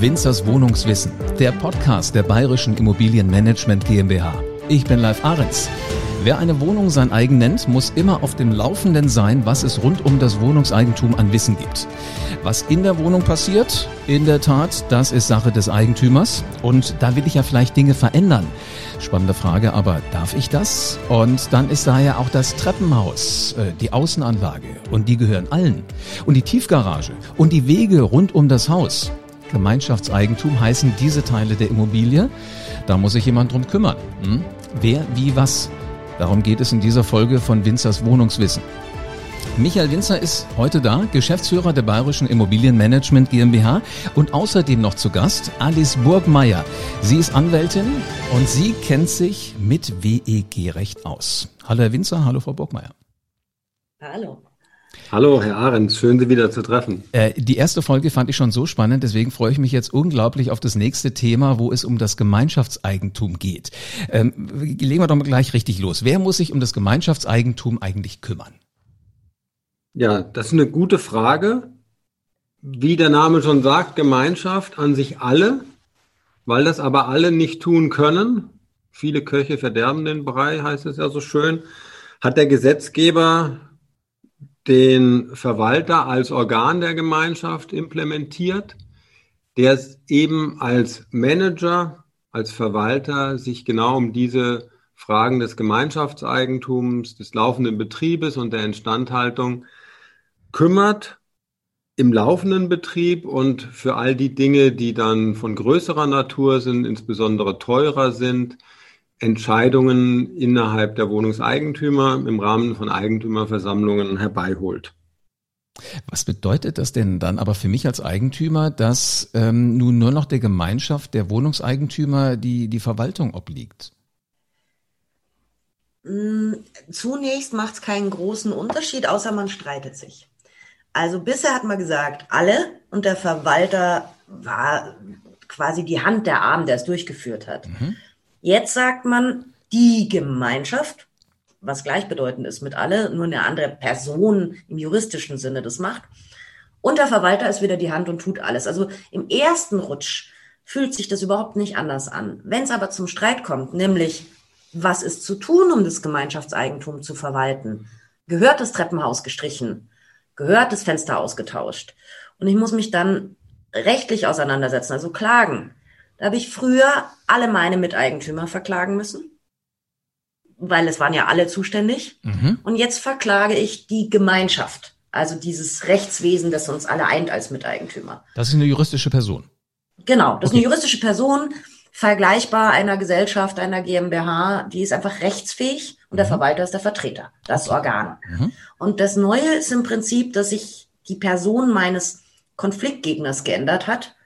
Winzers Wohnungswissen, der Podcast der Bayerischen Immobilienmanagement GmbH. Ich bin Live Ahrens. Wer eine Wohnung sein eigen nennt, muss immer auf dem Laufenden sein, was es rund um das Wohnungseigentum an Wissen gibt. Was in der Wohnung passiert, in der Tat, das ist Sache des Eigentümers. Und da will ich ja vielleicht Dinge verändern. Spannende Frage, aber darf ich das? Und dann ist da ja auch das Treppenhaus, äh, die Außenanlage. Und die gehören allen. Und die Tiefgarage und die Wege rund um das Haus. Gemeinschaftseigentum heißen diese Teile der Immobilie. Da muss sich jemand drum kümmern. Hm? Wer, wie, was? Darum geht es in dieser Folge von Winzers Wohnungswissen. Michael Winzer ist heute da, Geschäftsführer der Bayerischen Immobilienmanagement GmbH und außerdem noch zu Gast Alice Burgmeier. Sie ist Anwältin und sie kennt sich mit WEG-Recht aus. Hallo Herr Winzer, hallo Frau Burgmeier. Hallo. Hallo, Herr Ahrens, schön Sie wieder zu treffen. Äh, die erste Folge fand ich schon so spannend, deswegen freue ich mich jetzt unglaublich auf das nächste Thema, wo es um das Gemeinschaftseigentum geht. Ähm, legen wir doch mal gleich richtig los. Wer muss sich um das Gemeinschaftseigentum eigentlich kümmern? Ja, das ist eine gute Frage. Wie der Name schon sagt, Gemeinschaft an sich alle, weil das aber alle nicht tun können. Viele Köche verderben den Brei, heißt es ja so schön. Hat der Gesetzgeber den Verwalter als Organ der Gemeinschaft implementiert, der eben als Manager, als Verwalter sich genau um diese Fragen des Gemeinschaftseigentums, des laufenden Betriebes und der Instandhaltung kümmert im laufenden Betrieb und für all die Dinge, die dann von größerer Natur sind, insbesondere teurer sind, Entscheidungen innerhalb der Wohnungseigentümer im Rahmen von Eigentümerversammlungen herbeiholt. Was bedeutet das denn dann aber für mich als Eigentümer, dass ähm, nun nur noch der Gemeinschaft der Wohnungseigentümer die, die Verwaltung obliegt? Mm, zunächst macht es keinen großen Unterschied, außer man streitet sich. Also bisher hat man gesagt, alle und der Verwalter war quasi die Hand der Arm, der es durchgeführt hat. Mhm. Jetzt sagt man, die Gemeinschaft, was gleichbedeutend ist mit alle, nur eine andere Person im juristischen Sinne das macht. Und der Verwalter ist wieder die Hand und tut alles. Also im ersten Rutsch fühlt sich das überhaupt nicht anders an. Wenn es aber zum Streit kommt, nämlich was ist zu tun, um das Gemeinschaftseigentum zu verwalten? Gehört das Treppenhaus gestrichen? Gehört das Fenster ausgetauscht? Und ich muss mich dann rechtlich auseinandersetzen, also klagen. Da habe ich früher alle meine Miteigentümer verklagen müssen, weil es waren ja alle zuständig. Mhm. Und jetzt verklage ich die Gemeinschaft, also dieses Rechtswesen, das uns alle eint als Miteigentümer. Das ist eine juristische Person. Genau, das okay. ist eine juristische Person, vergleichbar einer Gesellschaft, einer GmbH, die ist einfach rechtsfähig und der mhm. Verwalter ist der Vertreter, das Organ. Mhm. Und das Neue ist im Prinzip, dass sich die Person meines Konfliktgegners geändert hat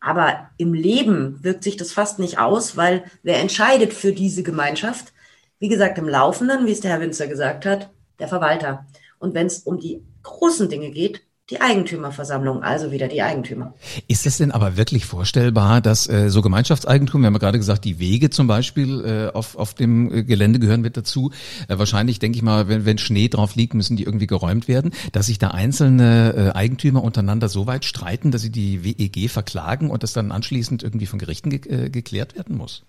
aber im Leben wirkt sich das fast nicht aus, weil wer entscheidet für diese Gemeinschaft? Wie gesagt, im Laufenden, wie es der Herr Winzer gesagt hat, der Verwalter. Und wenn es um die großen Dinge geht, die Eigentümerversammlung, also wieder die Eigentümer. Ist es denn aber wirklich vorstellbar, dass äh, so Gemeinschaftseigentum, wir haben ja gerade gesagt, die Wege zum Beispiel äh, auf, auf dem äh, Gelände gehören mit dazu. Äh, wahrscheinlich, denke ich mal, wenn, wenn Schnee drauf liegt, müssen die irgendwie geräumt werden, dass sich da einzelne äh, Eigentümer untereinander so weit streiten, dass sie die WEG verklagen und das dann anschließend irgendwie von Gerichten ge äh, geklärt werden muss?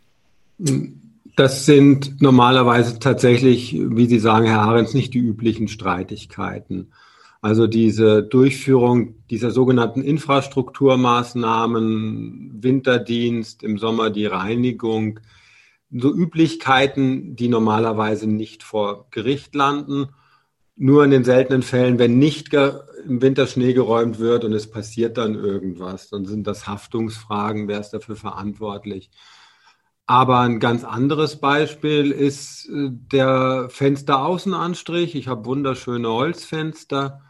Das sind normalerweise tatsächlich, wie Sie sagen, Herr Ahrens, nicht die üblichen Streitigkeiten. Also diese Durchführung dieser sogenannten Infrastrukturmaßnahmen, Winterdienst, im Sommer die Reinigung, so Üblichkeiten, die normalerweise nicht vor Gericht landen. Nur in den seltenen Fällen, wenn nicht im Winter Schnee geräumt wird und es passiert dann irgendwas, dann sind das Haftungsfragen, wer ist dafür verantwortlich. Aber ein ganz anderes Beispiel ist äh, der Fensteraußenanstrich. Ich habe wunderschöne Holzfenster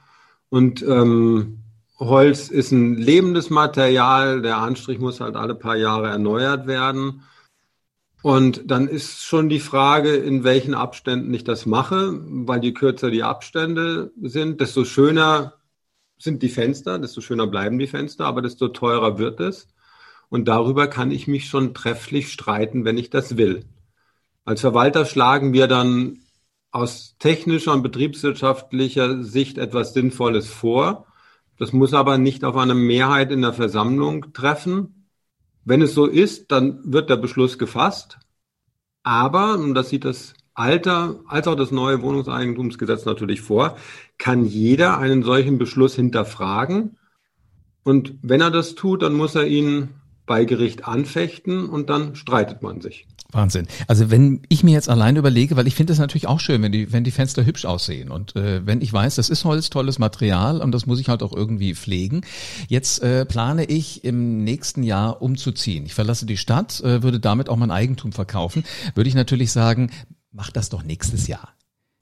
und ähm, Holz ist ein lebendes Material. Der Anstrich muss halt alle paar Jahre erneuert werden. Und dann ist schon die Frage, in welchen Abständen ich das mache, weil je kürzer die Abstände sind, desto schöner sind die Fenster, desto schöner bleiben die Fenster, aber desto teurer wird es. Und darüber kann ich mich schon trefflich streiten, wenn ich das will. Als Verwalter schlagen wir dann aus technischer und betriebswirtschaftlicher Sicht etwas Sinnvolles vor, Das muss aber nicht auf eine Mehrheit in der Versammlung treffen. Wenn es so ist, dann wird der Beschluss gefasst. Aber, und das sieht das alte als auch das neue Wohnungseigentumsgesetz natürlich vor, kann jeder einen solchen Beschluss hinterfragen. Und wenn er das tut, dann muss er ihn bei Gericht anfechten und dann streitet man sich. Wahnsinn. Also wenn ich mir jetzt allein überlege, weil ich finde es natürlich auch schön, wenn die, wenn die Fenster hübsch aussehen und äh, wenn ich weiß, das ist Holz, tolles Material und das muss ich halt auch irgendwie pflegen. Jetzt äh, plane ich im nächsten Jahr umzuziehen. Ich verlasse die Stadt, äh, würde damit auch mein Eigentum verkaufen. Würde ich natürlich sagen, mach das doch nächstes Jahr.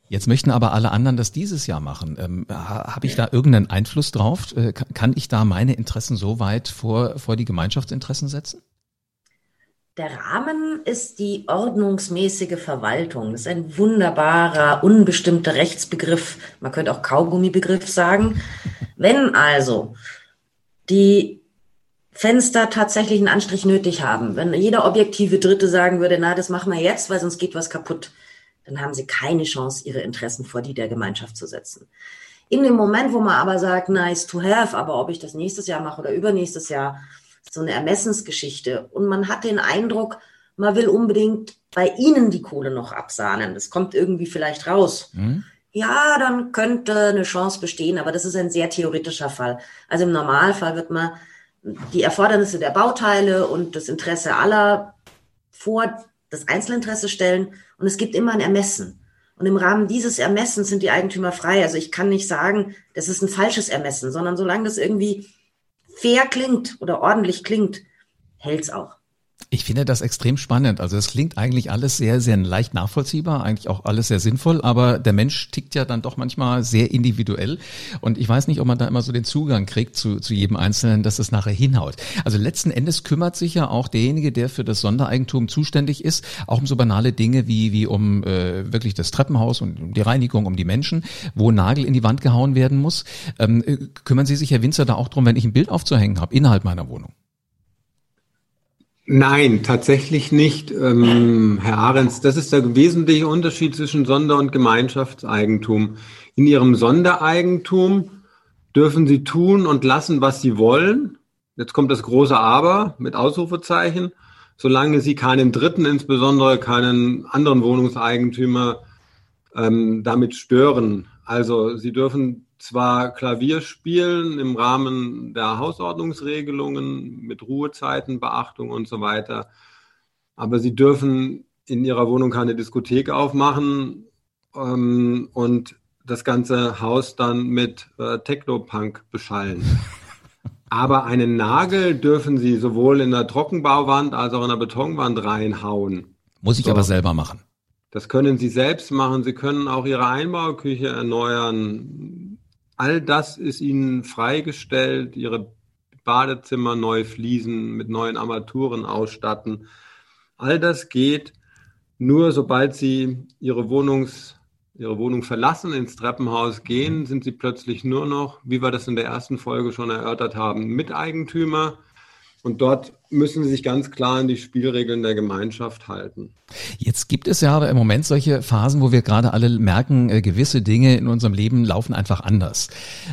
Jetzt möchten aber alle anderen das dieses Jahr machen. Ähm, Habe ich da irgendeinen Einfluss drauf? Äh, kann ich da meine Interessen so weit vor, vor die Gemeinschaftsinteressen setzen? Der Rahmen ist die ordnungsmäßige Verwaltung. Das ist ein wunderbarer, unbestimmter Rechtsbegriff. Man könnte auch Kaugummibegriff sagen. Wenn also die Fenster tatsächlich einen Anstrich nötig haben, wenn jeder objektive Dritte sagen würde, na, das machen wir jetzt, weil sonst geht was kaputt, dann haben sie keine Chance, ihre Interessen vor die der Gemeinschaft zu setzen. In dem Moment, wo man aber sagt, nice to have, aber ob ich das nächstes Jahr mache oder übernächstes Jahr, so eine Ermessensgeschichte. Und man hat den Eindruck, man will unbedingt bei ihnen die Kohle noch absahnen. Das kommt irgendwie vielleicht raus. Mhm. Ja, dann könnte eine Chance bestehen, aber das ist ein sehr theoretischer Fall. Also im Normalfall wird man die Erfordernisse der Bauteile und das Interesse aller vor das Einzelinteresse stellen und es gibt immer ein Ermessen. Und im Rahmen dieses Ermessens sind die Eigentümer frei. Also ich kann nicht sagen, das ist ein falsches Ermessen, sondern solange das irgendwie fair klingt oder ordentlich klingt, hält's auch. Ich finde das extrem spannend. Also es klingt eigentlich alles sehr, sehr leicht nachvollziehbar, eigentlich auch alles sehr sinnvoll, aber der Mensch tickt ja dann doch manchmal sehr individuell. Und ich weiß nicht, ob man da immer so den Zugang kriegt zu, zu jedem Einzelnen, dass es nachher hinhaut. Also letzten Endes kümmert sich ja auch derjenige, der für das Sondereigentum zuständig ist, auch um so banale Dinge wie, wie um äh, wirklich das Treppenhaus und die Reinigung, um die Menschen, wo Nagel in die Wand gehauen werden muss. Ähm, äh, kümmern Sie sich, Herr Winzer, da auch drum, wenn ich ein Bild aufzuhängen habe innerhalb meiner Wohnung? Nein, tatsächlich nicht, ähm, Herr Ahrens. Das ist der wesentliche Unterschied zwischen Sonder- und Gemeinschaftseigentum. In Ihrem Sondereigentum dürfen Sie tun und lassen, was Sie wollen. Jetzt kommt das große Aber mit Ausrufezeichen. Solange Sie keinen Dritten, insbesondere keinen anderen Wohnungseigentümer, ähm, damit stören. Also Sie dürfen zwar Klavier spielen im Rahmen der Hausordnungsregelungen mit Ruhezeiten, Beachtung und so weiter, aber sie dürfen in ihrer Wohnung keine Diskothek aufmachen ähm, und das ganze Haus dann mit äh, Techno-Punk beschallen. Aber einen Nagel dürfen Sie sowohl in der Trockenbauwand als auch in der Betonwand reinhauen. Muss ich so. aber selber machen. Das können Sie selbst machen. Sie können auch Ihre Einbauküche erneuern. All das ist ihnen freigestellt, ihre Badezimmer neu fließen, mit neuen Armaturen ausstatten. All das geht nur, sobald sie ihre Wohnungs ihre Wohnung verlassen, ins Treppenhaus gehen, sind sie plötzlich nur noch, wie wir das in der ersten Folge schon erörtert haben, Miteigentümer und dort müssen sie sich ganz klar an die Spielregeln der Gemeinschaft halten. Jetzt gibt es ja aber im Moment solche Phasen, wo wir gerade alle merken, äh, gewisse Dinge in unserem Leben laufen einfach anders.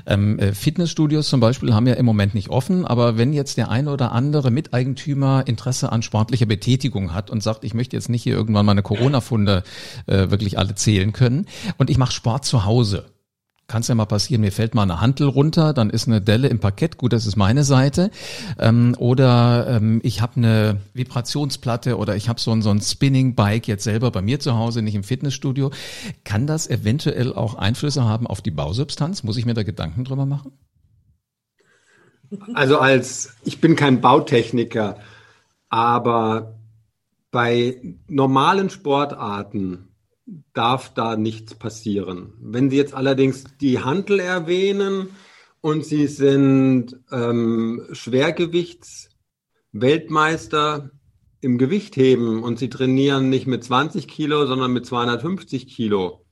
Ähm, äh, Fitnessstudios zum Beispiel haben ja im Moment nicht offen, aber wenn jetzt der eine oder andere Miteigentümer Interesse an sportlicher Betätigung hat und sagt, ich möchte jetzt nicht hier irgendwann meine Corona-Funde äh, wirklich alle zählen können und ich mache Sport zu Hause, kann es ja mal passieren, mir fällt mal eine Hantel runter, dann ist eine Delle im Parkett, gut, das ist meine Seite. Ähm, oder ähm, ich habe eine Vibrationsplatte oder ich habe so ein, so ein Spinning-Bike jetzt selber bei mir zu Hause, nicht im Fitnessstudio. Kann das eventuell auch Einflüsse haben auf die Bausubstanz? Muss ich mir da Gedanken drüber machen? Also als, ich bin kein Bautechniker, aber bei normalen Sportarten darf da nichts passieren. Wenn Sie jetzt allerdings die Handel erwähnen und Sie sind ähm, Schwergewichtsweltmeister im Gewichtheben und Sie trainieren nicht mit 20 Kilo, sondern mit 250 Kilo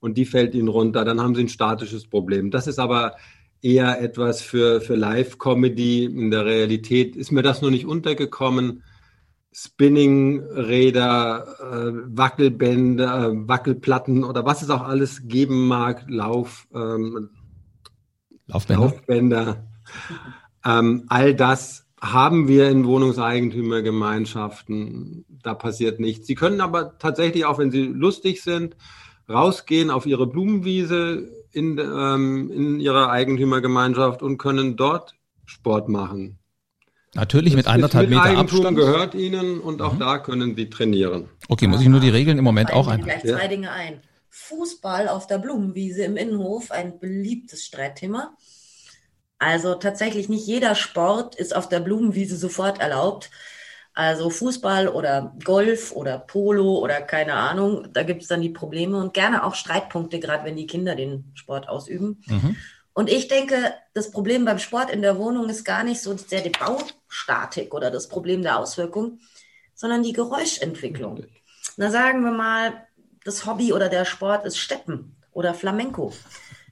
und die fällt Ihnen runter, dann haben Sie ein statisches Problem. Das ist aber eher etwas für, für Live-Comedy. In der Realität ist mir das noch nicht untergekommen. Spinning-Räder, äh, Wackelbänder, äh, Wackelplatten oder was es auch alles geben mag, Lauf, ähm, Laufbänder. Laufbänder. Ähm, all das haben wir in Wohnungseigentümergemeinschaften. Da passiert nichts. Sie können aber tatsächlich auch, wenn Sie lustig sind, rausgehen auf Ihre Blumenwiese in, ähm, in Ihrer Eigentümergemeinschaft und können dort Sport machen. Natürlich mit anderthalb Meter Eigentum Abstand. gehört Ihnen und auch mhm. da können Sie trainieren. Okay, muss ich nur die Regeln im Moment auch ein. Gleich zwei Dinge ein. Fußball auf der Blumenwiese im Innenhof, ein beliebtes Streitthema. Also tatsächlich nicht jeder Sport ist auf der Blumenwiese sofort erlaubt. Also Fußball oder Golf oder Polo oder keine Ahnung, da gibt es dann die Probleme und gerne auch Streitpunkte, gerade wenn die Kinder den Sport ausüben. Mhm. Und ich denke, das Problem beim Sport in der Wohnung ist gar nicht so sehr die Baustatik oder das Problem der Auswirkung, sondern die Geräuschentwicklung. Na sagen wir mal, das Hobby oder der Sport ist Steppen oder Flamenco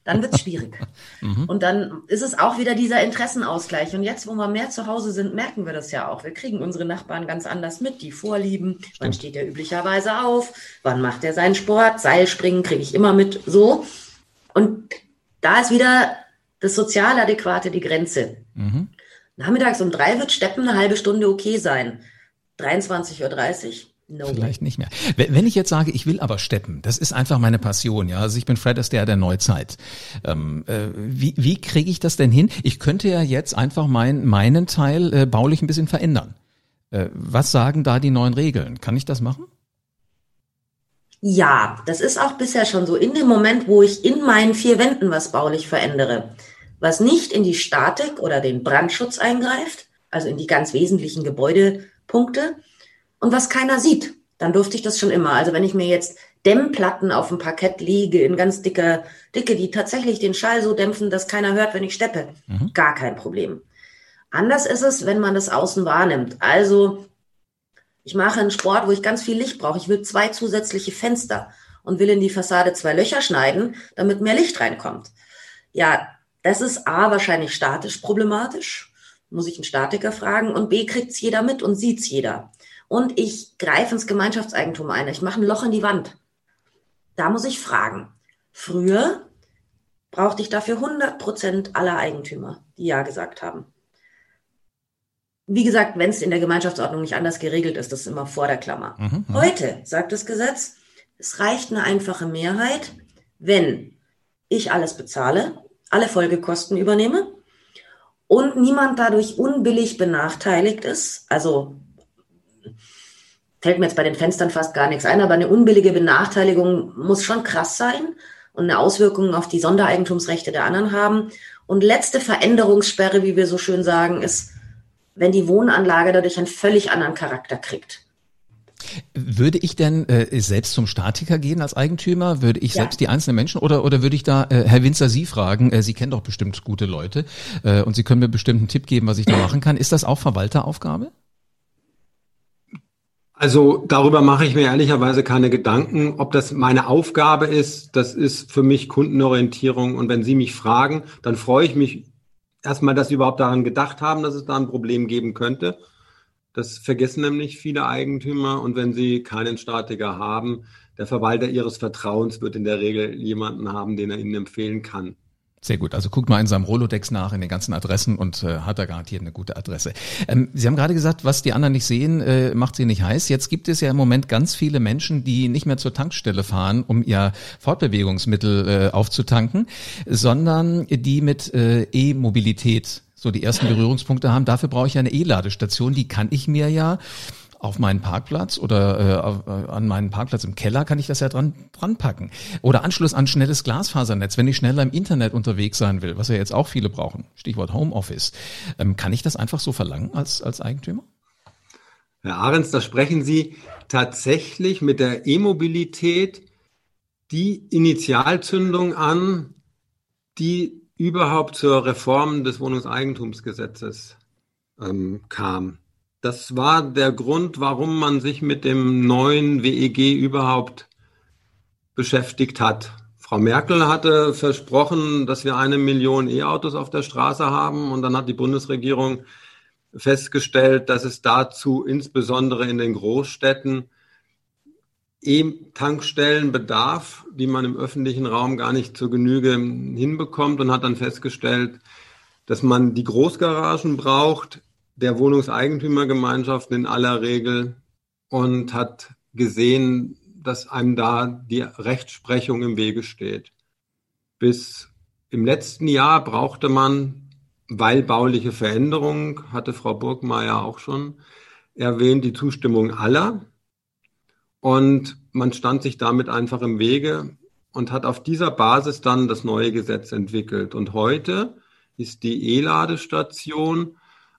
dann wird es schwierig. mhm. Und dann ist es auch wieder dieser Interessenausgleich. Und jetzt, wo wir mehr zu Hause sind, merken wir das ja auch. Wir kriegen unsere Nachbarn ganz anders mit, die Vorlieben. Stimmt. Wann steht er üblicherweise auf? Wann macht er seinen Sport? Seilspringen kriege ich immer mit. So. Und da ist wieder das sozial Adäquate die Grenze. Mhm. Nachmittags um drei wird Steppen eine halbe Stunde okay sein. 23.30 Uhr No Vielleicht nicht mehr. Wenn ich jetzt sage, ich will aber steppen, das ist einfach meine Passion, ja. Also ich bin Fred Astaire der Neuzeit. Ähm, äh, wie wie kriege ich das denn hin? Ich könnte ja jetzt einfach mein, meinen Teil äh, baulich ein bisschen verändern. Äh, was sagen da die neuen Regeln? Kann ich das machen? Ja, das ist auch bisher schon so. In dem Moment, wo ich in meinen vier Wänden was baulich verändere, was nicht in die Statik oder den Brandschutz eingreift, also in die ganz wesentlichen Gebäudepunkte, und was keiner sieht. Dann durfte ich das schon immer. Also wenn ich mir jetzt Dämmplatten auf dem Parkett lege in ganz dicker Dicke, die tatsächlich den Schall so dämpfen, dass keiner hört, wenn ich steppe, mhm. gar kein Problem. Anders ist es, wenn man das außen wahrnimmt. Also ich mache einen Sport, wo ich ganz viel Licht brauche. Ich will zwei zusätzliche Fenster und will in die Fassade zwei Löcher schneiden, damit mehr Licht reinkommt. Ja, das ist A wahrscheinlich statisch problematisch, muss ich einen Statiker fragen, und B kriegt's jeder mit und sieht's jeder und ich greife ins Gemeinschaftseigentum ein. Ich mache ein Loch in die Wand. Da muss ich fragen. Früher brauchte ich dafür 100 Prozent aller Eigentümer, die Ja gesagt haben. Wie gesagt, wenn es in der Gemeinschaftsordnung nicht anders geregelt ist, das ist immer vor der Klammer. Mhm, mhm, Heute sagt das Gesetz, es reicht eine einfache Mehrheit, wenn ich alles bezahle, alle Folgekosten übernehme und niemand dadurch unbillig benachteiligt ist, also fällt mir jetzt bei den Fenstern fast gar nichts ein, aber eine unbillige Benachteiligung muss schon krass sein und eine Auswirkung auf die Sondereigentumsrechte der anderen haben. Und letzte Veränderungssperre, wie wir so schön sagen, ist, wenn die Wohnanlage dadurch einen völlig anderen Charakter kriegt. Würde ich denn äh, selbst zum Statiker gehen als Eigentümer? Würde ich ja. selbst die einzelnen Menschen oder oder würde ich da äh, Herr Winzer Sie fragen? Äh, Sie kennen doch bestimmt gute Leute äh, und Sie können mir bestimmt einen Tipp geben, was ich da machen kann. Ist das auch Verwalteraufgabe? Also darüber mache ich mir ehrlicherweise keine Gedanken, ob das meine Aufgabe ist. Das ist für mich Kundenorientierung. Und wenn Sie mich fragen, dann freue ich mich erstmal, dass Sie überhaupt daran gedacht haben, dass es da ein Problem geben könnte. Das vergessen nämlich viele Eigentümer. Und wenn Sie keinen Statiker haben, der Verwalter Ihres Vertrauens wird in der Regel jemanden haben, den er Ihnen empfehlen kann. Sehr gut. Also guckt mal in seinem Rolodex nach, in den ganzen Adressen und äh, hat da garantiert eine gute Adresse. Ähm, Sie haben gerade gesagt, was die anderen nicht sehen, äh, macht sie nicht heiß. Jetzt gibt es ja im Moment ganz viele Menschen, die nicht mehr zur Tankstelle fahren, um ihr Fortbewegungsmittel äh, aufzutanken, sondern die mit äh, E-Mobilität so die ersten Berührungspunkte haben. Dafür brauche ich eine E-Ladestation. Die kann ich mir ja auf meinen Parkplatz oder äh, äh, an meinen Parkplatz im Keller kann ich das ja dran, dran packen. Oder Anschluss an schnelles Glasfasernetz, wenn ich schneller im Internet unterwegs sein will, was ja jetzt auch viele brauchen. Stichwort Homeoffice. Ähm, kann ich das einfach so verlangen als, als Eigentümer? Herr Ahrens, da sprechen Sie tatsächlich mit der E-Mobilität die Initialzündung an, die überhaupt zur Reform des Wohnungseigentumsgesetzes ähm, kam. Das war der Grund, warum man sich mit dem neuen WEG überhaupt beschäftigt hat. Frau Merkel hatte versprochen, dass wir eine Million E-Autos auf der Straße haben und dann hat die Bundesregierung festgestellt, dass es dazu insbesondere in den Großstädten E-Tankstellenbedarf, die man im öffentlichen Raum gar nicht zur Genüge hinbekommt und hat dann festgestellt, dass man die Großgaragen braucht, der Wohnungseigentümergemeinschaften in aller Regel und hat gesehen, dass einem da die Rechtsprechung im Wege steht. Bis im letzten Jahr brauchte man, weil bauliche Veränderungen, hatte Frau Burgmeier auch schon erwähnt, die Zustimmung aller. Und man stand sich damit einfach im Wege und hat auf dieser Basis dann das neue Gesetz entwickelt. Und heute ist die E-Ladestation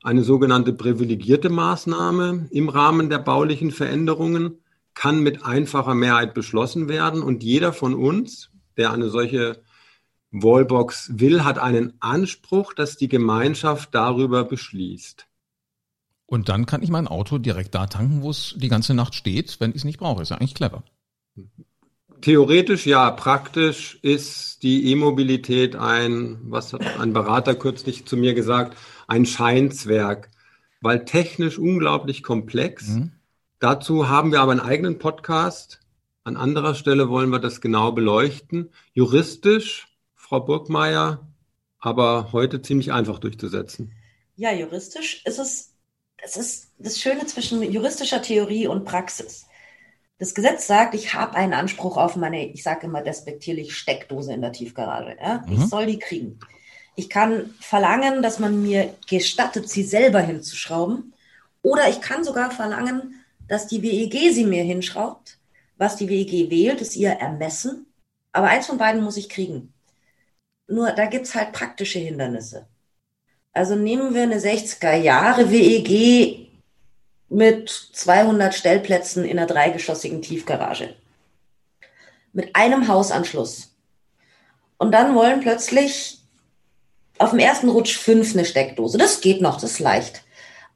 eine sogenannte privilegierte Maßnahme im Rahmen der baulichen Veränderungen, kann mit einfacher Mehrheit beschlossen werden und jeder von uns, der eine solche Wallbox will, hat einen Anspruch, dass die Gemeinschaft darüber beschließt. Und dann kann ich mein Auto direkt da tanken, wo es die ganze Nacht steht, wenn ich es nicht brauche. Ist ja eigentlich clever. Theoretisch ja, praktisch ist die E-Mobilität ein, was hat ein Berater kürzlich zu mir gesagt, ein Scheinzwerg, weil technisch unglaublich komplex. Mhm. Dazu haben wir aber einen eigenen Podcast. An anderer Stelle wollen wir das genau beleuchten. Juristisch, Frau Burgmeier, aber heute ziemlich einfach durchzusetzen. Ja, juristisch ist es, es ist das Schöne zwischen juristischer Theorie und Praxis. Das Gesetz sagt, ich habe einen Anspruch auf meine, ich sage immer despektierlich, Steckdose in der Tiefgarage. Ja? Mhm. Ich soll die kriegen. Ich kann verlangen, dass man mir gestattet, sie selber hinzuschrauben. Oder ich kann sogar verlangen, dass die WEG sie mir hinschraubt. Was die WEG wählt, ist ihr Ermessen. Aber eins von beiden muss ich kriegen. Nur da gibt's halt praktische Hindernisse. Also nehmen wir eine 60er Jahre WEG mit 200 Stellplätzen in einer dreigeschossigen Tiefgarage. Mit einem Hausanschluss. Und dann wollen plötzlich auf dem ersten Rutsch fünf eine Steckdose. Das geht noch, das ist leicht.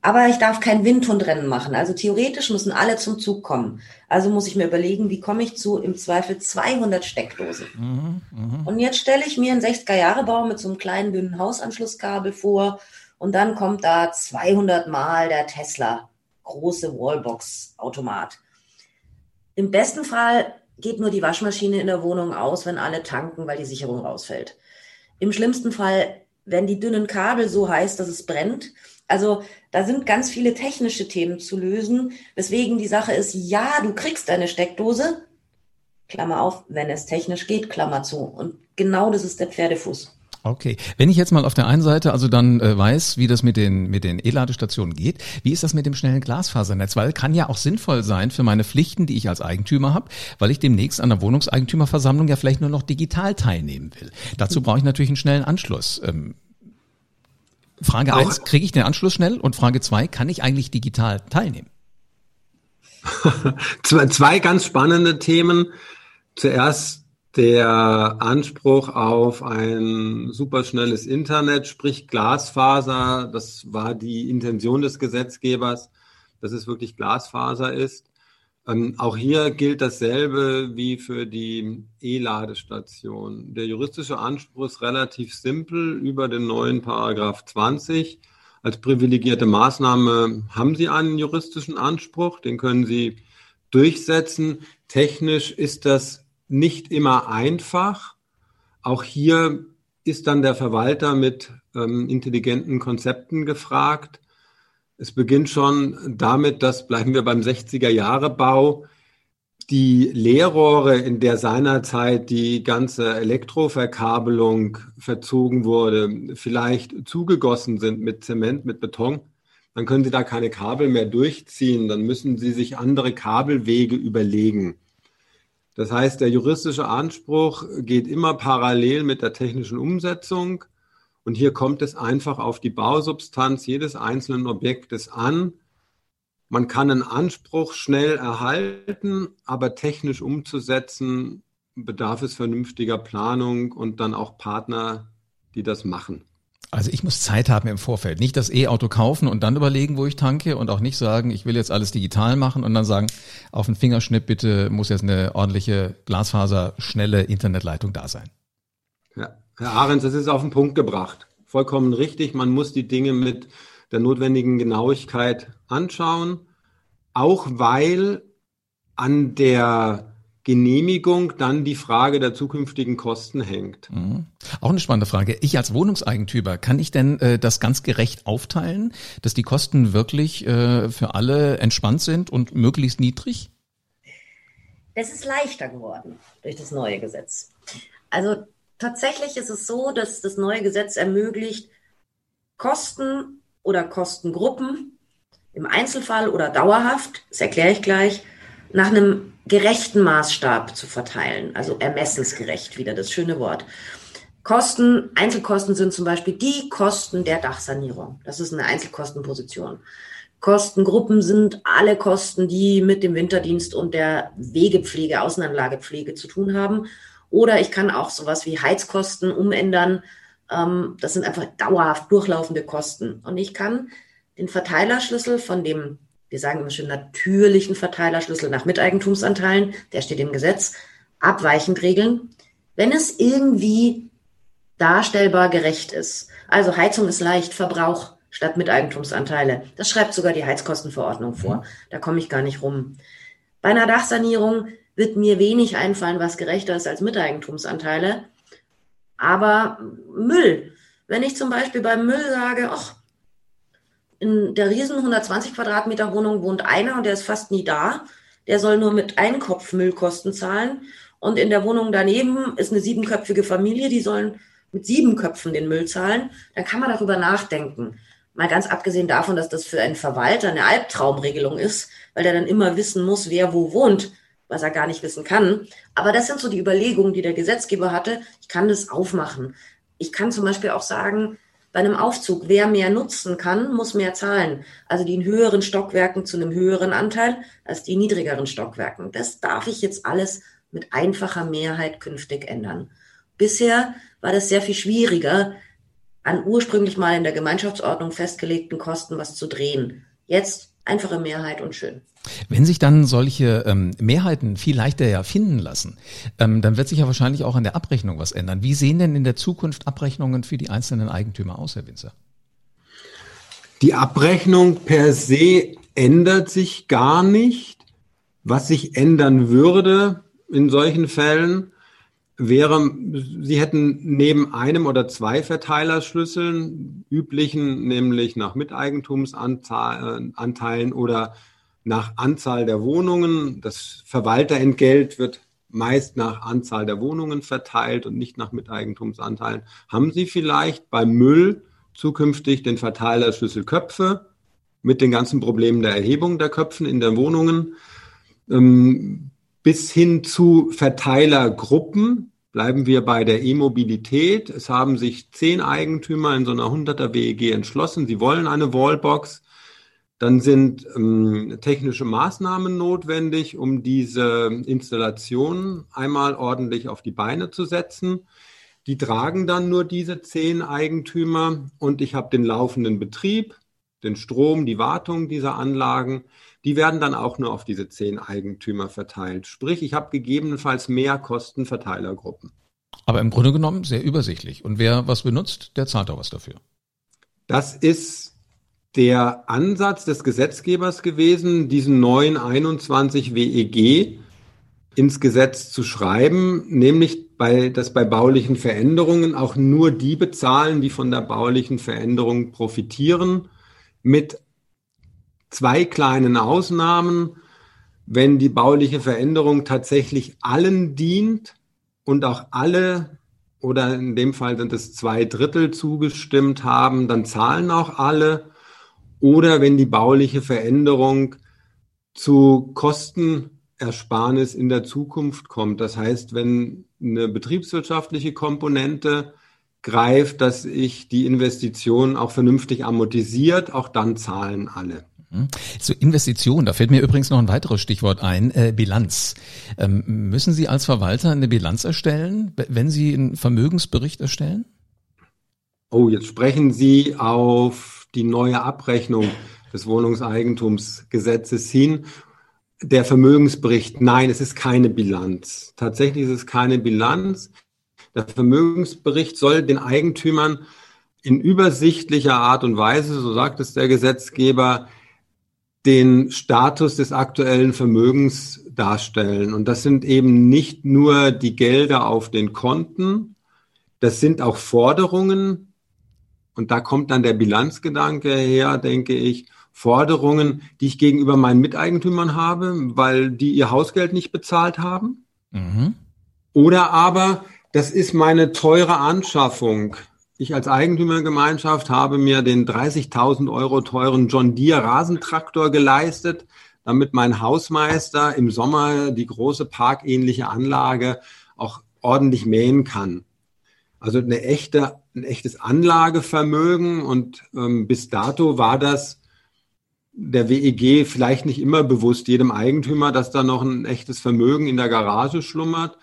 Aber ich darf kein Windhundrennen machen. Also theoretisch müssen alle zum Zug kommen. Also muss ich mir überlegen, wie komme ich zu im Zweifel 200 Steckdosen. Mhm, mh. Und jetzt stelle ich mir einen 60er-Jahre-Bau mit so einem kleinen dünnen Hausanschlusskabel vor und dann kommt da 200 Mal der Tesla große Wallbox-Automat. Im besten Fall geht nur die Waschmaschine in der Wohnung aus, wenn alle tanken, weil die Sicherung rausfällt. Im schlimmsten Fall werden die dünnen Kabel so heiß, dass es brennt. Also da sind ganz viele technische Themen zu lösen, weswegen die Sache ist, ja, du kriegst deine Steckdose, Klammer auf, wenn es technisch geht, Klammer zu. Und genau das ist der Pferdefuß. Okay, wenn ich jetzt mal auf der einen Seite also dann äh, weiß, wie das mit den mit den E-Ladestationen geht, wie ist das mit dem schnellen Glasfasernetz? Weil kann ja auch sinnvoll sein für meine Pflichten, die ich als Eigentümer habe, weil ich demnächst an der Wohnungseigentümerversammlung ja vielleicht nur noch digital teilnehmen will. Dazu brauche ich natürlich einen schnellen Anschluss. Ähm, Frage eins: kriege ich den Anschluss schnell? Und Frage zwei: kann ich eigentlich digital teilnehmen? zwei ganz spannende Themen. Zuerst der Anspruch auf ein superschnelles Internet, sprich Glasfaser, das war die Intention des Gesetzgebers, dass es wirklich Glasfaser ist. Ähm, auch hier gilt dasselbe wie für die E-Ladestation. Der juristische Anspruch ist relativ simpel über den neuen Paragraph 20. Als privilegierte Maßnahme haben Sie einen juristischen Anspruch, den können Sie durchsetzen. Technisch ist das nicht immer einfach. Auch hier ist dann der Verwalter mit ähm, intelligenten Konzepten gefragt. Es beginnt schon damit, dass, bleiben wir beim 60er-Jahre-Bau, die Leerrohre, in der seinerzeit die ganze Elektroverkabelung verzogen wurde, vielleicht zugegossen sind mit Zement, mit Beton, dann können Sie da keine Kabel mehr durchziehen. Dann müssen Sie sich andere Kabelwege überlegen. Das heißt, der juristische Anspruch geht immer parallel mit der technischen Umsetzung. Und hier kommt es einfach auf die Bausubstanz jedes einzelnen Objektes an. Man kann einen Anspruch schnell erhalten, aber technisch umzusetzen bedarf es vernünftiger Planung und dann auch Partner, die das machen. Also ich muss Zeit haben im Vorfeld. Nicht das E-Auto kaufen und dann überlegen, wo ich tanke und auch nicht sagen, ich will jetzt alles digital machen und dann sagen, auf den Fingerschnipp bitte muss jetzt eine ordentliche Glasfaser, schnelle Internetleitung da sein. Ja, Herr Ahrens, das ist auf den Punkt gebracht. Vollkommen richtig. Man muss die Dinge mit der notwendigen Genauigkeit anschauen, auch weil an der Genehmigung dann die Frage der zukünftigen Kosten hängt. Mhm. Auch eine spannende Frage. Ich als Wohnungseigentümer, kann ich denn äh, das ganz gerecht aufteilen, dass die Kosten wirklich äh, für alle entspannt sind und möglichst niedrig? Das ist leichter geworden durch das neue Gesetz. Also tatsächlich ist es so, dass das neue Gesetz ermöglicht, Kosten oder Kostengruppen im Einzelfall oder dauerhaft, das erkläre ich gleich, nach einem gerechten Maßstab zu verteilen, also ermessensgerecht, wieder das schöne Wort. Kosten, Einzelkosten sind zum Beispiel die Kosten der Dachsanierung. Das ist eine Einzelkostenposition. Kostengruppen sind alle Kosten, die mit dem Winterdienst und der Wegepflege, Außenanlagepflege zu tun haben. Oder ich kann auch sowas wie Heizkosten umändern. Ähm, das sind einfach dauerhaft durchlaufende Kosten. Und ich kann den Verteilerschlüssel von dem wir sagen immer schön natürlichen Verteilerschlüssel nach Miteigentumsanteilen, der steht im Gesetz, abweichend regeln, wenn es irgendwie darstellbar gerecht ist. Also Heizung ist leicht, Verbrauch statt Miteigentumsanteile. Das schreibt sogar die Heizkostenverordnung vor. Da komme ich gar nicht rum. Bei einer Dachsanierung wird mir wenig einfallen, was gerechter ist als Miteigentumsanteile. Aber Müll. Wenn ich zum Beispiel beim Müll sage, ach, in der riesen 120 Quadratmeter Wohnung wohnt einer und der ist fast nie da. Der soll nur mit Einkopfmüllkosten zahlen. Und in der Wohnung daneben ist eine siebenköpfige Familie, die sollen mit sieben Köpfen den Müll zahlen. Dann kann man darüber nachdenken. Mal ganz abgesehen davon, dass das für einen Verwalter eine Albtraumregelung ist, weil der dann immer wissen muss, wer wo wohnt, was er gar nicht wissen kann. Aber das sind so die Überlegungen, die der Gesetzgeber hatte. Ich kann das aufmachen. Ich kann zum Beispiel auch sagen, bei einem Aufzug, wer mehr nutzen kann, muss mehr zahlen. Also die in höheren Stockwerken zu einem höheren Anteil als die in niedrigeren Stockwerken. Das darf ich jetzt alles mit einfacher Mehrheit künftig ändern. Bisher war das sehr viel schwieriger, an ursprünglich mal in der Gemeinschaftsordnung festgelegten Kosten was zu drehen. Jetzt einfache Mehrheit und schön. Wenn sich dann solche ähm, Mehrheiten viel leichter ja finden lassen, ähm, dann wird sich ja wahrscheinlich auch an der Abrechnung was ändern. Wie sehen denn in der Zukunft Abrechnungen für die einzelnen Eigentümer aus, Herr Winzer? Die Abrechnung per se ändert sich gar nicht. Was sich ändern würde in solchen Fällen, wäre, Sie hätten neben einem oder zwei Verteilerschlüsseln, üblichen, nämlich nach Miteigentumsanteilen oder nach Anzahl der Wohnungen. Das Verwalterentgelt wird meist nach Anzahl der Wohnungen verteilt und nicht nach Miteigentumsanteilen. Haben Sie vielleicht beim Müll zukünftig den Verteilerschlüssel Köpfe mit den ganzen Problemen der Erhebung der Köpfen in den Wohnungen ähm, bis hin zu Verteilergruppen. Bleiben wir bei der E-Mobilität. Es haben sich zehn Eigentümer in so einer 100er WEG entschlossen. Sie wollen eine Wallbox. Dann sind ähm, technische Maßnahmen notwendig, um diese Installation einmal ordentlich auf die Beine zu setzen. Die tragen dann nur diese zehn Eigentümer und ich habe den laufenden Betrieb, den Strom, die Wartung dieser Anlagen. Die werden dann auch nur auf diese zehn Eigentümer verteilt. Sprich, ich habe gegebenenfalls mehr Kostenverteilergruppen. Aber im Grunde genommen sehr übersichtlich. Und wer was benutzt, der zahlt auch was dafür. Das ist der Ansatz des Gesetzgebers gewesen, diesen neuen 21 WEG ins Gesetz zu schreiben, nämlich bei, dass bei baulichen Veränderungen auch nur die bezahlen, die von der baulichen Veränderung profitieren, mit zwei kleinen Ausnahmen. Wenn die bauliche Veränderung tatsächlich allen dient und auch alle oder in dem Fall sind es zwei Drittel zugestimmt haben, dann zahlen auch alle oder wenn die bauliche Veränderung zu Kostenersparnis in der Zukunft kommt. Das heißt, wenn eine betriebswirtschaftliche Komponente greift, dass ich die Investition auch vernünftig amortisiert, auch dann zahlen alle. Zu Investitionen, da fällt mir übrigens noch ein weiteres Stichwort ein, äh, Bilanz. Ähm, müssen Sie als Verwalter eine Bilanz erstellen, wenn Sie einen Vermögensbericht erstellen? Oh, jetzt sprechen Sie auf die neue Abrechnung des Wohnungseigentumsgesetzes hin. Der Vermögensbericht, nein, es ist keine Bilanz. Tatsächlich ist es keine Bilanz. Der Vermögensbericht soll den Eigentümern in übersichtlicher Art und Weise, so sagt es der Gesetzgeber, den Status des aktuellen Vermögens darstellen. Und das sind eben nicht nur die Gelder auf den Konten, das sind auch Forderungen. Und da kommt dann der Bilanzgedanke her, denke ich. Forderungen, die ich gegenüber meinen Miteigentümern habe, weil die ihr Hausgeld nicht bezahlt haben. Mhm. Oder aber, das ist meine teure Anschaffung. Ich als Eigentümergemeinschaft habe mir den 30.000 Euro teuren John Deere Rasentraktor geleistet, damit mein Hausmeister im Sommer die große parkähnliche Anlage auch ordentlich mähen kann. Also eine echte, ein echtes Anlagevermögen und ähm, bis dato war das der WEG vielleicht nicht immer bewusst jedem Eigentümer, dass da noch ein echtes Vermögen in der Garage schlummert.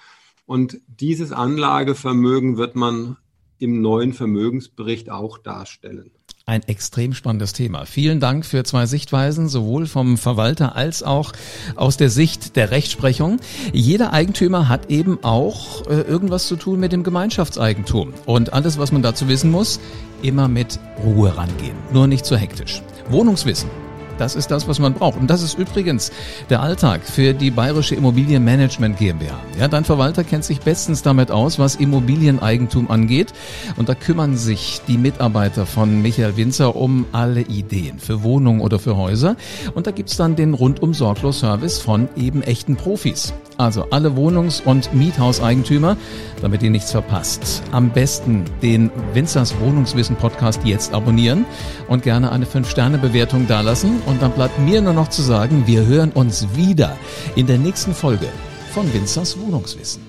Und dieses Anlagevermögen wird man im neuen Vermögensbericht auch darstellen. Ein extrem spannendes Thema. Vielen Dank für zwei Sichtweisen, sowohl vom Verwalter als auch aus der Sicht der Rechtsprechung. Jeder Eigentümer hat eben auch äh, irgendwas zu tun mit dem Gemeinschaftseigentum. Und alles, was man dazu wissen muss, immer mit Ruhe rangehen. Nur nicht zu hektisch. Wohnungswissen das ist das, was man braucht. Und das ist übrigens der Alltag für die Bayerische Immobilienmanagement GmbH. Ja, dein Verwalter kennt sich bestens damit aus, was Immobilieneigentum angeht. Und da kümmern sich die Mitarbeiter von Michael Winzer um alle Ideen für Wohnungen oder für Häuser. Und da gibt's dann den rundum sorglos Service von eben echten Profis. Also alle Wohnungs- und Miethauseigentümer, damit ihr nichts verpasst. Am besten den Winzers Wohnungswissen Podcast jetzt abonnieren und gerne eine 5-Sterne-Bewertung dalassen. Und dann bleibt mir nur noch zu sagen, wir hören uns wieder in der nächsten Folge von Winzers Wohnungswissen.